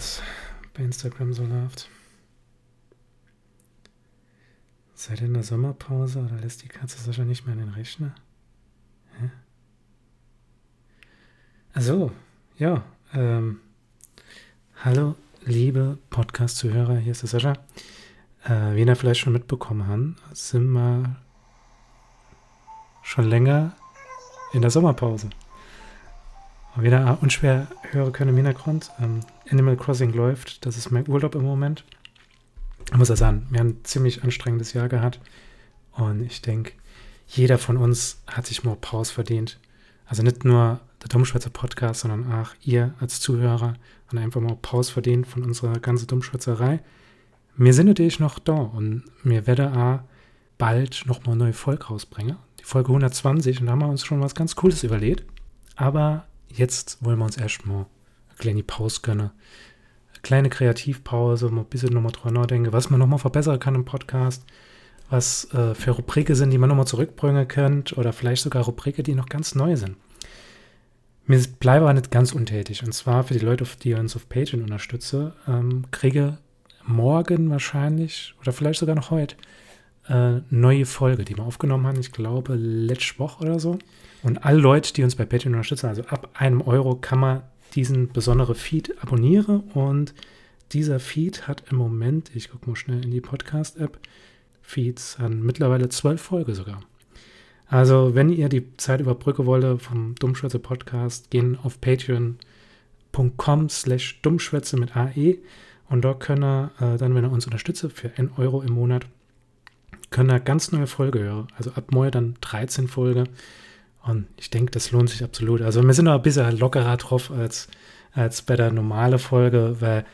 Was bei Instagram so läuft. Seid ihr in der Sommerpause oder lässt die Katze Sascha nicht mehr in den Rechner? Hä? Also, ja, ähm, hallo, liebe Podcast-Zuhörer, hier ist der Sascha. Äh, wie ihr vielleicht schon mitbekommen habt, sind wir schon länger in der Sommerpause. Und wieder unschwer hören können im Hintergrund. Ähm, Animal Crossing läuft, das ist mein Urlaub im Moment. Ich muss ja sagen, wir haben ein ziemlich anstrengendes Jahr gehabt. Und ich denke, jeder von uns hat sich mal Pause verdient. Also nicht nur der Dummschwätzer Podcast, sondern auch ihr als Zuhörer und einfach mal Pause verdient von unserer ganzen Dummschwätzerei. Wir sind natürlich noch da und wir werden auch bald nochmal neue Folge rausbringen. Die Folge 120 und da haben wir uns schon was ganz Cooles überlegt. Aber jetzt wollen wir uns erstmal eine kleine Pause gönnen. Eine kleine Kreativpause, mal ein bisschen nochmal drüber nachdenken, was man nochmal verbessern kann im Podcast, was äh, für Rubriken sind, die man nochmal zurückbringen könnt oder vielleicht sogar Rubriken, die noch ganz neu sind. Mir bleibe aber nicht ganz untätig. Und zwar für die Leute, die uns auf Patreon unterstützen, ähm, kriege morgen wahrscheinlich oder vielleicht sogar noch heute äh, neue Folge, die wir aufgenommen haben. Ich glaube, letzte Woche oder so. Und alle Leute, die uns bei Patreon unterstützen, also ab einem Euro, kann man diesen besonderen Feed abonnieren. Und dieser Feed hat im Moment, ich gucke mal schnell in die Podcast-App, Feeds an mittlerweile zwölf Folgen sogar. Also, wenn ihr die Zeit überbrücken wollt vom Dummschwätze Podcast, gehen auf patreon.com slash dummschwätze mit AE und dort könnt ihr äh, dann, wenn ihr uns unterstützt, für 1 Euro im Monat, könnt ihr ganz neue Folge hören. Also ab morgen dann 13 Folgen. Und ich denke, das lohnt sich absolut. Also wir sind noch ein bisschen lockerer drauf als, als bei der normalen Folge, weil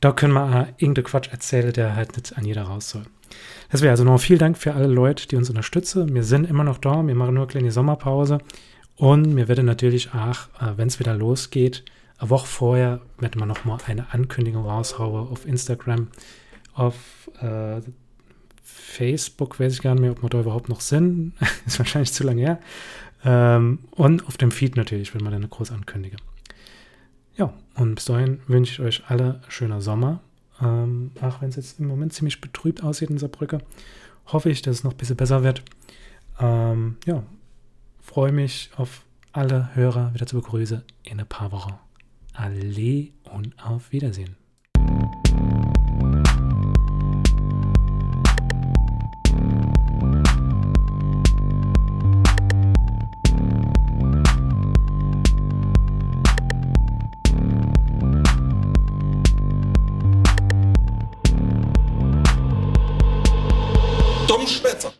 da können wir irgendeinen Quatsch erzählen, der halt nicht an jeder raus soll. Deswegen also noch vielen Dank für alle Leute, die uns unterstützen. Wir sind immer noch da, wir machen nur eine kleine Sommerpause. Und wir werden natürlich auch, äh, wenn es wieder losgeht, eine Woche vorher werden wir nochmal eine Ankündigung raushauen auf Instagram, auf äh, Facebook, weiß ich gar nicht mehr, ob wir da überhaupt noch sind. Ist wahrscheinlich zu lange her. Ähm, und auf dem Feed natürlich, wenn man dann eine große ankündige. Ja, und bis dahin wünsche ich euch alle schöner Sommer. Ähm, auch wenn es jetzt im Moment ziemlich betrübt aussieht in Saarbrücke, hoffe ich, dass es noch ein bisschen besser wird. Ähm, ja, freue mich auf alle Hörer wieder zu begrüßen in ein paar Wochen. Alle und auf Wiedersehen. Dummschwätzer.